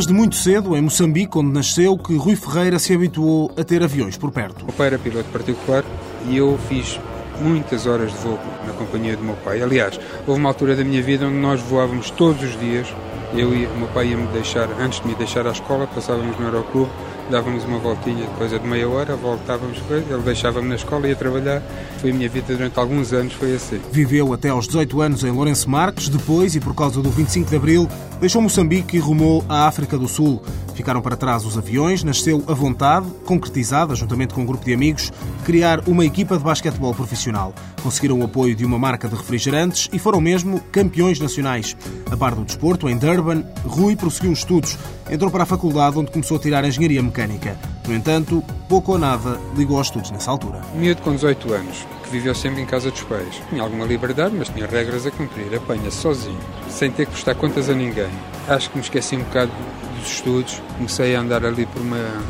Desde muito cedo, em Moçambique, onde nasceu, que Rui Ferreira se habituou a ter aviões por perto. O pai era piloto particular e eu fiz muitas horas de voo na companhia do meu pai. Aliás, houve uma altura da minha vida onde nós voávamos todos os dias. Eu e meu pai ia me deixar, antes de me deixar à escola, passávamos no aeroclube dávamos uma voltinha, coisa de meia hora, voltávamos, ele deixava-me na escola e ia trabalhar. Foi a minha vida durante alguns anos, foi assim. Viveu até aos 18 anos em Lourenço Marques, depois, e por causa do 25 de Abril, deixou Moçambique e rumou à África do Sul. Ficaram para trás os aviões, nasceu a vontade, concretizada juntamente com um grupo de amigos, criar uma equipa de basquetebol profissional. Conseguiram o apoio de uma marca de refrigerantes e foram mesmo campeões nacionais. A par do desporto, em Durban, Rui prosseguiu os estudos. Entrou para a faculdade onde começou a tirar engenharia mecânica. No entanto, pouco ou nada ligou aos estudos nessa altura. Miúdo com 18 anos, que viveu sempre em casa dos pais. Tinha alguma liberdade, mas tinha regras a cumprir. Apanha sozinho, sem ter que prestar contas a ninguém. Acho que me esqueci um bocado dos estudos. Comecei a andar ali por uma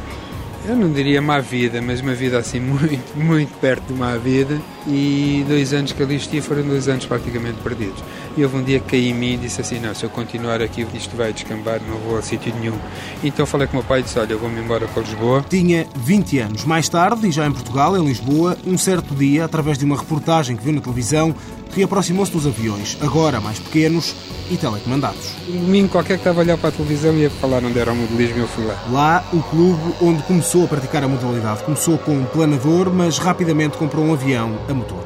eu não diria má vida, mas uma vida assim muito, muito perto de má vida. E dois anos que ali estive foram dois anos praticamente perdidos. E houve um dia que caí em mim e disse assim: Não, se eu continuar aqui, isto vai descambar, não vou a sítio nenhum. Então falei com o meu pai e disse: Olha, eu vou-me embora para Lisboa. Tinha 20 anos. Mais tarde, e já em Portugal, em Lisboa, um certo dia, através de uma reportagem que viu na televisão, reaproximou-se dos aviões, agora mais pequenos e telecomandados. Um domingo qualquer que estava a olhar para a televisão ia falar onde era o modelismo e eu fui lá. Lá, o clube onde começou a praticar a modalidade. Começou com um planador, mas rapidamente comprou um avião a motor.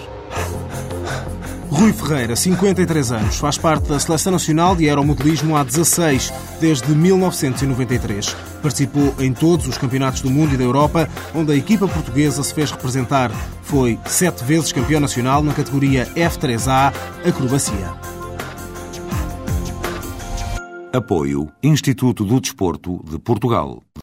Rui Ferreira, 53 anos, faz parte da Seleção Nacional de Aeromodelismo há 16, desde 1993. Participou em todos os campeonatos do mundo e da Europa, onde a equipa portuguesa se fez representar. Foi sete vezes campeão nacional na categoria F3A, acrobacia. Apoio Instituto do Desporto de Portugal.